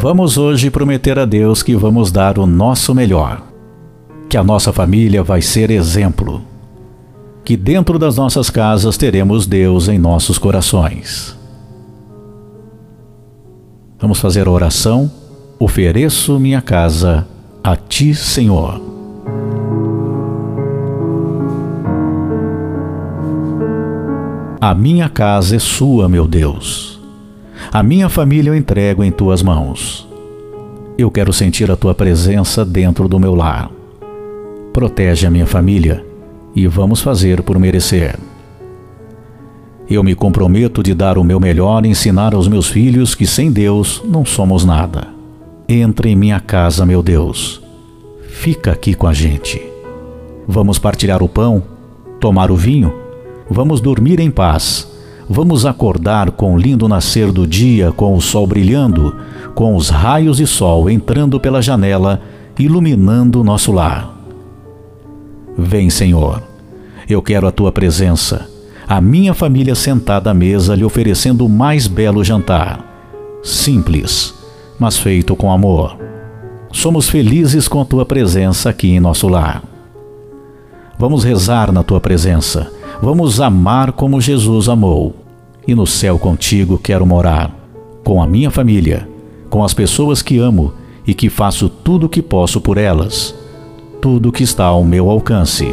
Vamos hoje prometer a Deus que vamos dar o nosso melhor, que a nossa família vai ser exemplo, que dentro das nossas casas teremos Deus em nossos corações. Vamos fazer a oração. Ofereço minha casa a Ti, Senhor. A minha casa é sua, meu Deus. A minha família eu entrego em tuas mãos. Eu quero sentir a tua presença dentro do meu lar. Protege a minha família e vamos fazer por merecer. Eu me comprometo de dar o meu melhor e ensinar aos meus filhos que sem Deus não somos nada. Entra em minha casa, meu Deus. Fica aqui com a gente. Vamos partilhar o pão, tomar o vinho Vamos dormir em paz. Vamos acordar com o lindo nascer do dia, com o sol brilhando, com os raios de sol entrando pela janela, iluminando nosso lar. Vem, Senhor. Eu quero a tua presença. A minha família sentada à mesa lhe oferecendo o mais belo jantar. Simples, mas feito com amor. Somos felizes com a tua presença aqui em nosso lar. Vamos rezar na tua presença Vamos amar como Jesus amou. E no céu contigo quero morar, com a minha família, com as pessoas que amo e que faço tudo o que posso por elas, tudo que está ao meu alcance.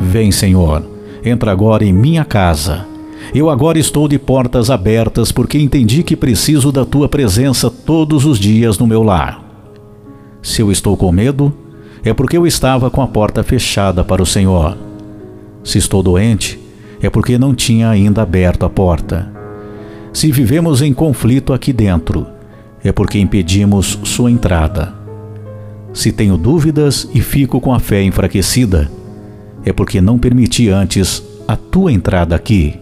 Vem, Senhor, entra agora em minha casa. Eu agora estou de portas abertas porque entendi que preciso da tua presença todos os dias no meu lar. Se eu estou com medo, é porque eu estava com a porta fechada para o Senhor. Se estou doente, é porque não tinha ainda aberto a porta. Se vivemos em conflito aqui dentro, é porque impedimos sua entrada. Se tenho dúvidas e fico com a fé enfraquecida, é porque não permiti antes a tua entrada aqui.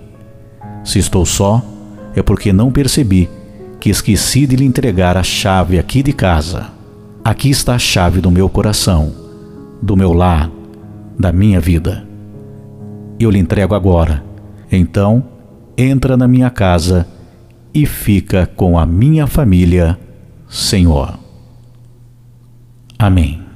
Se estou só, é porque não percebi que esqueci de lhe entregar a chave aqui de casa. Aqui está a chave do meu coração, do meu lar, da minha vida. Eu lhe entrego agora. Então, entra na minha casa e fica com a minha família, Senhor. Amém.